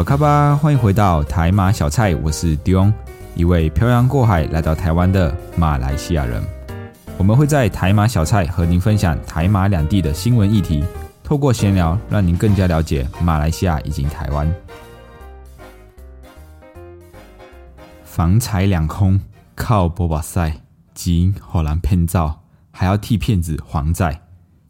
巴卡巴，欢迎回到台马小菜，我是 Dion，一位漂洋过海来到台湾的马来西亚人。我们会在台马小菜和您分享台马两地的新闻议题，透过闲聊，让您更加了解马来西亚以及台湾。房财两空，靠波巴塞，金火蓝骗造，还要替骗子还债。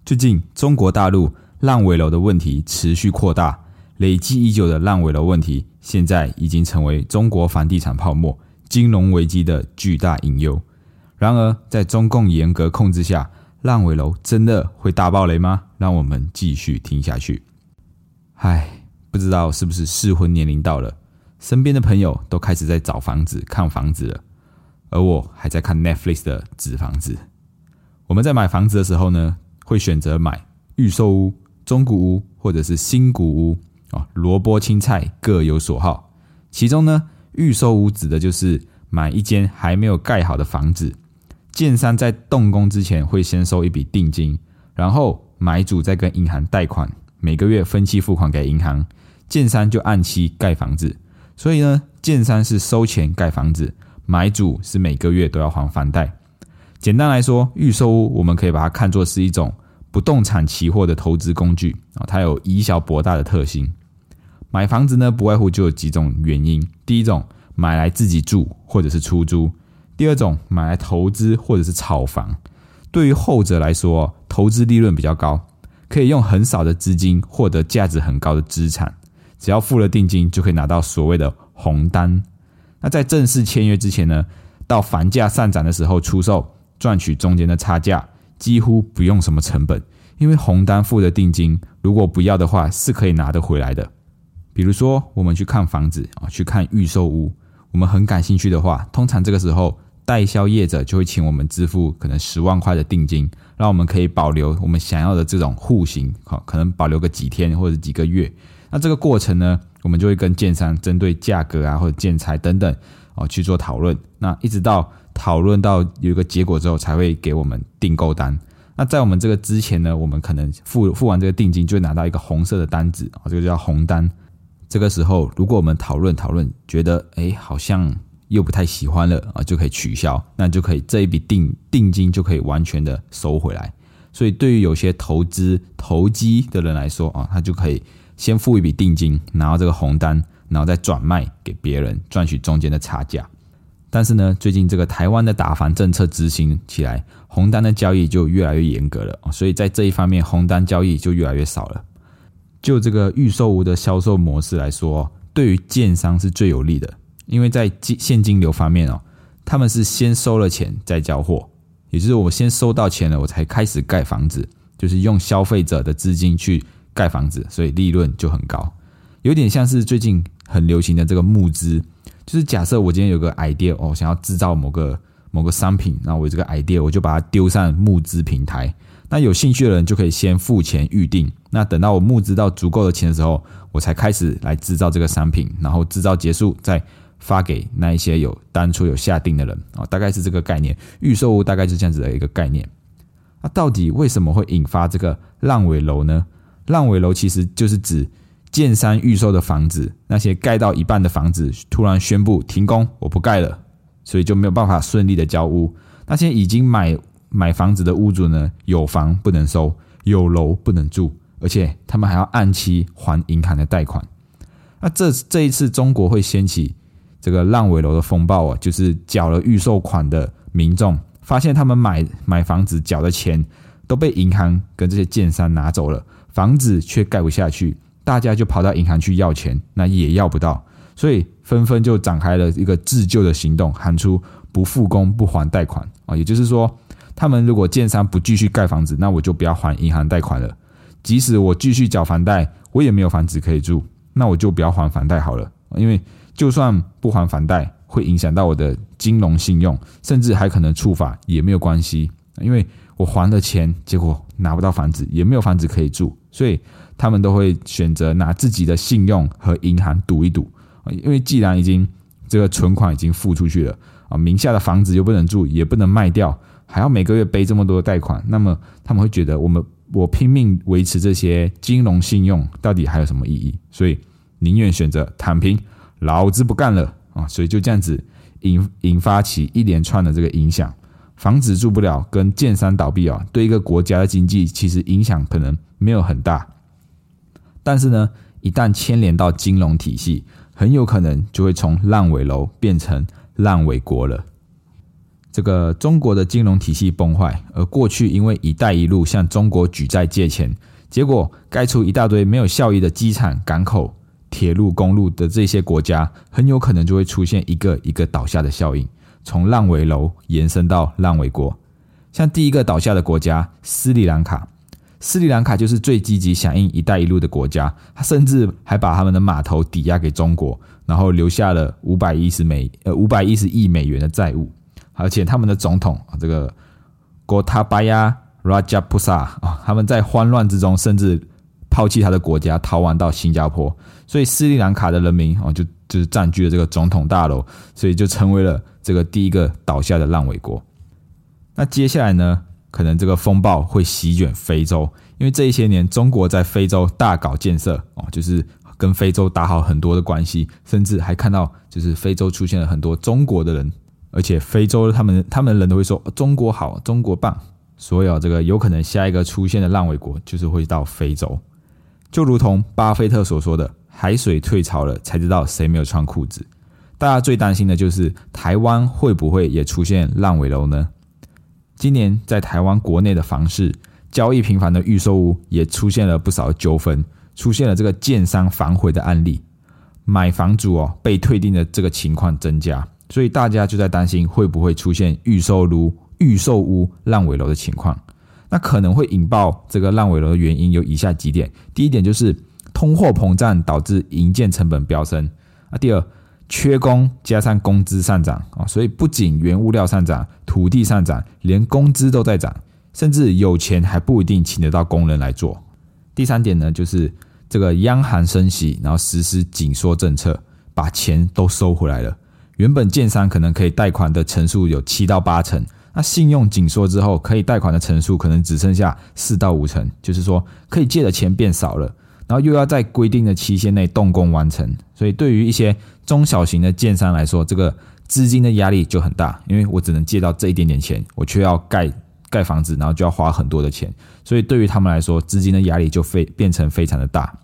最近，中国大陆烂尾楼的问题持续扩大。累积已久的烂尾楼问题，现在已经成为中国房地产泡沫、金融危机的巨大隐忧。然而，在中共严格控制下，烂尾楼真的会大爆雷吗？让我们继续听下去。唉，不知道是不是适婚年龄到了，身边的朋友都开始在找房子、看房子了，而我还在看 Netflix 的纸房子。我们在买房子的时候呢，会选择买预售屋、中古屋或者是新古屋。哦，萝卜青菜各有所好。其中呢，预售屋指的就是买一间还没有盖好的房子，建商在动工之前会先收一笔定金，然后买主再跟银行贷款，每个月分期付款给银行，建商就按期盖房子。所以呢，建商是收钱盖房子，买主是每个月都要还房贷。简单来说，预售屋我们可以把它看作是一种不动产期货的投资工具啊，它有以小博大的特性。买房子呢，不外乎就有几种原因。第一种，买来自己住或者是出租；第二种，买来投资或者是炒房。对于后者来说，投资利润比较高，可以用很少的资金获得价值很高的资产，只要付了定金，就可以拿到所谓的红单。那在正式签约之前呢，到房价上涨的时候出售，赚取中间的差价，几乎不用什么成本，因为红单付的定金，如果不要的话，是可以拿得回来的。比如说，我们去看房子啊，去看预售屋，我们很感兴趣的话，通常这个时候代销业者就会请我们支付可能十万块的定金，让我们可以保留我们想要的这种户型，好，可能保留个几天或者几个月。那这个过程呢，我们就会跟建商针对价格啊或者建材等等哦去做讨论。那一直到讨论到有一个结果之后，才会给我们订购单。那在我们这个之前呢，我们可能付付完这个定金，就会拿到一个红色的单子啊，这个叫红单。这个时候，如果我们讨论讨论，觉得哎好像又不太喜欢了啊，就可以取消，那就可以这一笔定定金就可以完全的收回来。所以对于有些投资投机的人来说啊，他就可以先付一笔定金，拿到这个红单，然后再转卖给别人，赚取中间的差价。但是呢，最近这个台湾的打房政策执行起来，红单的交易就越来越严格了所以在这一方面，红单交易就越来越少了。就这个预售屋的销售模式来说，对于建商是最有利的，因为在现金流方面哦，他们是先收了钱再交货，也就是我先收到钱了，我才开始盖房子，就是用消费者的资金去盖房子，所以利润就很高，有点像是最近很流行的这个募资，就是假设我今天有个 idea 哦，想要制造某个某个商品，然后我这个 idea 我就把它丢上募资平台。那有兴趣的人就可以先付钱预定，那等到我募资到足够的钱的时候，我才开始来制造这个商品，然后制造结束再发给那一些有当初有下定的人啊，大概是这个概念。预售屋大概是这样子的一个概念。那到底为什么会引发这个烂尾楼呢？烂尾楼其实就是指建商预售的房子，那些盖到一半的房子突然宣布停工，我不盖了，所以就没有办法顺利的交屋。那些已经买。买房子的屋主呢，有房不能收，有楼不能住，而且他们还要按期还银行的贷款。那这这一次中国会掀起这个烂尾楼的风暴啊，就是缴了预售款的民众，发现他们买买房子缴的钱都被银行跟这些建商拿走了，房子却盖不下去，大家就跑到银行去要钱，那也要不到，所以纷纷就展开了一个自救的行动，喊出不复工不还贷款啊，也就是说，他们如果建商不继续盖房子，那我就不要还银行贷款了。即使我继续缴房贷，我也没有房子可以住，那我就不要还房贷好了。因为就算不还房贷，会影响到我的金融信用，甚至还可能触法也没有关系，因为我还了钱，结果拿不到房子，也没有房子可以住，所以他们都会选择拿自己的信用和银行赌一赌。因为既然已经这个存款已经付出去了啊，名下的房子又不能住，也不能卖掉，还要每个月背这么多的贷款，那么他们会觉得我们我拼命维持这些金融信用，到底还有什么意义？所以宁愿选择躺平，老子不干了啊！所以就这样子引 引发起一连串的这个影响，房子住不了，跟建商倒闭啊，对一个国家的经济其实影响可能没有很大，但是呢，一旦牵连到金融体系。很有可能就会从烂尾楼变成烂尾国了。这个中国的金融体系崩坏，而过去因为“一带一路”向中国举债借钱，结果盖出一大堆没有效益的机场、港口、铁路、公路的这些国家，很有可能就会出现一个一个倒下的效应，从烂尾楼延伸到烂尾国。像第一个倒下的国家斯里兰卡。斯里兰卡就是最积极响应“一带一路”的国家，他甚至还把他们的码头抵押给中国，然后留下了五百一十美呃五百一十亿美元的债务，而且他们的总统这个 Gotabaya Rajapusa 啊，他们在慌乱之中甚至抛弃他的国家，逃亡到新加坡，所以斯里兰卡的人民啊就就是占据了这个总统大楼，所以就成为了这个第一个倒下的烂尾国。那接下来呢？可能这个风暴会席卷非洲，因为这一些年中国在非洲大搞建设哦，就是跟非洲打好很多的关系，甚至还看到就是非洲出现了很多中国的人，而且非洲他们他们人都会说中国好，中国棒，所以这个有可能下一个出现的烂尾国就是会到非洲，就如同巴菲特所说的，海水退潮了才知道谁没有穿裤子。大家最担心的就是台湾会不会也出现烂尾楼呢？今年在台湾国内的房市交易频繁的预售屋也出现了不少纠纷，出现了这个建商反悔的案例，买房主哦被退订的这个情况增加，所以大家就在担心会不会出现预售屋预售屋烂尾楼的情况。那可能会引爆这个烂尾楼的原因有以下几点：第一点就是通货膨胀导致营建成本飙升啊；第二。缺工加上工资上涨啊，所以不仅原物料上涨、土地上涨，连工资都在涨，甚至有钱还不一定请得到工人来做。第三点呢，就是这个央行升息，然后实施紧缩政策，把钱都收回来了。原本建商可能可以贷款的成数有七到八成，那信用紧缩之后，可以贷款的成数可能只剩下四到五成，就是说可以借的钱变少了。然后又要在规定的期限内动工完成，所以对于一些中小型的建商来说，这个资金的压力就很大，因为我只能借到这一点点钱，我却要盖盖房子，然后就要花很多的钱，所以对于他们来说，资金的压力就非变成非常的大。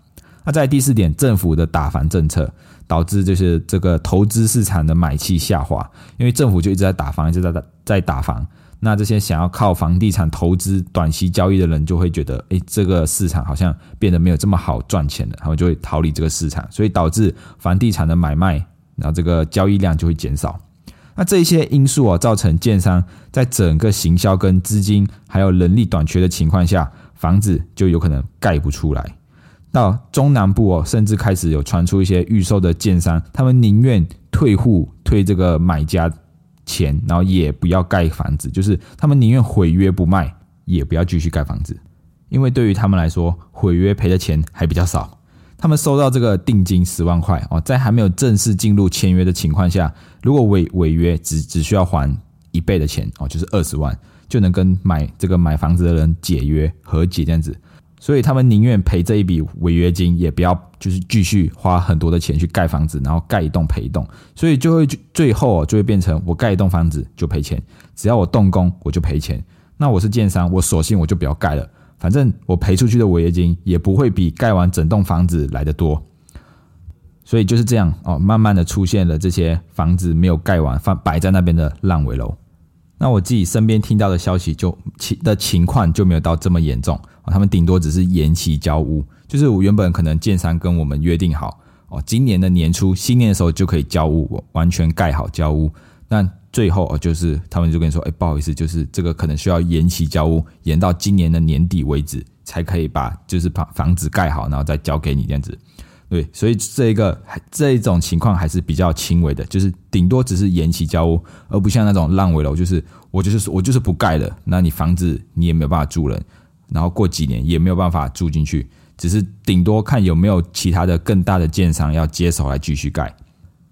那在第四点，政府的打房政策导致就是这个投资市场的买气下滑，因为政府就一直在打房，一直在打在打房。那这些想要靠房地产投资短期交易的人，就会觉得，哎，这个市场好像变得没有这么好赚钱了，他们就会逃离这个市场，所以导致房地产的买卖，然后这个交易量就会减少。那这些因素啊，造成建商在整个行销跟资金还有人力短缺的情况下，房子就有可能盖不出来。到中南部哦，甚至开始有传出一些预售的建商，他们宁愿退户退这个买家。钱，然后也不要盖房子，就是他们宁愿毁约不卖，也不要继续盖房子，因为对于他们来说，毁约赔的钱还比较少。他们收到这个定金十万块哦，在还没有正式进入签约的情况下，如果违违约，只只需要还一倍的钱哦，就是二十万，就能跟买这个买房子的人解约和解这样子。所以他们宁愿赔这一笔违约金，也不要就是继续花很多的钱去盖房子，然后盖一栋赔一栋，所以就会最后就会变成我盖一栋房子就赔钱，只要我动工我就赔钱。那我是建商，我索性我就不要盖了，反正我赔出去的违约金也不会比盖完整栋房子来的多。所以就是这样哦，慢慢的出现了这些房子没有盖完放摆在那边的烂尾楼。那我自己身边听到的消息就情的情况就没有到这么严重他们顶多只是延期交屋，就是我原本可能建商跟我们约定好哦，今年的年初新年的时候就可以交屋，完全盖好交屋。那最后哦，就是他们就跟你说，哎，不好意思，就是这个可能需要延期交屋，延到今年的年底为止，才可以把就是把房子盖好，然后再交给你这样子。对，所以这一个这一种情况还是比较轻微的，就是顶多只是延期交屋，而不像那种烂尾楼，就是我就是我就是不盖了，那你房子你也没有办法住人，然后过几年也没有办法住进去，只是顶多看有没有其他的更大的建商要接手来继续盖。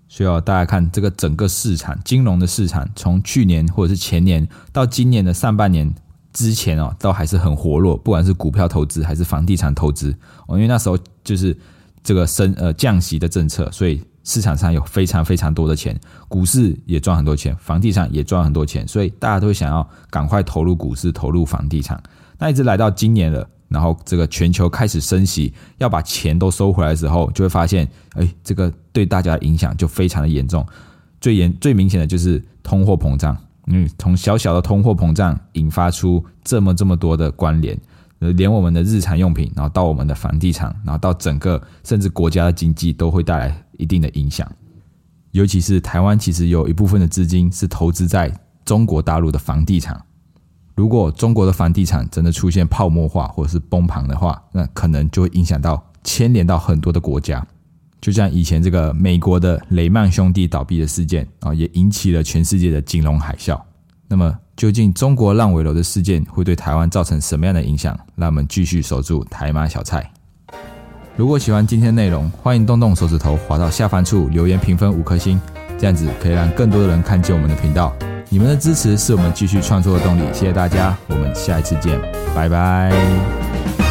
所以要大家看这个整个市场，金融的市场，从去年或者是前年到今年的上半年之前哦，都还是很活络，不管是股票投资还是房地产投资哦，因为那时候就是。这个升呃降息的政策，所以市场上有非常非常多的钱，股市也赚很多钱，房地产也赚很多钱，所以大家都想要赶快投入股市，投入房地产。那一直来到今年了，然后这个全球开始升息，要把钱都收回来的时候，就会发现，哎，这个对大家的影响就非常的严重。最严最明显的就是通货膨胀，嗯，从小小的通货膨胀引发出这么这么多的关联。呃，连我们的日常用品，然后到我们的房地产，然后到整个甚至国家的经济，都会带来一定的影响。尤其是台湾，其实有一部分的资金是投资在中国大陆的房地产。如果中国的房地产真的出现泡沫化或者是崩盘的话，那可能就会影响到牵连到很多的国家。就像以前这个美国的雷曼兄弟倒闭的事件啊，也引起了全世界的金融海啸。那么。究竟中国烂尾楼的事件会对台湾造成什么样的影响？让我们继续守住台马小菜。如果喜欢今天内容，欢迎动动手指头滑到下方处留言评分五颗星，这样子可以让更多的人看见我们的频道。你们的支持是我们继续创作的动力，谢谢大家，我们下一次见，拜拜。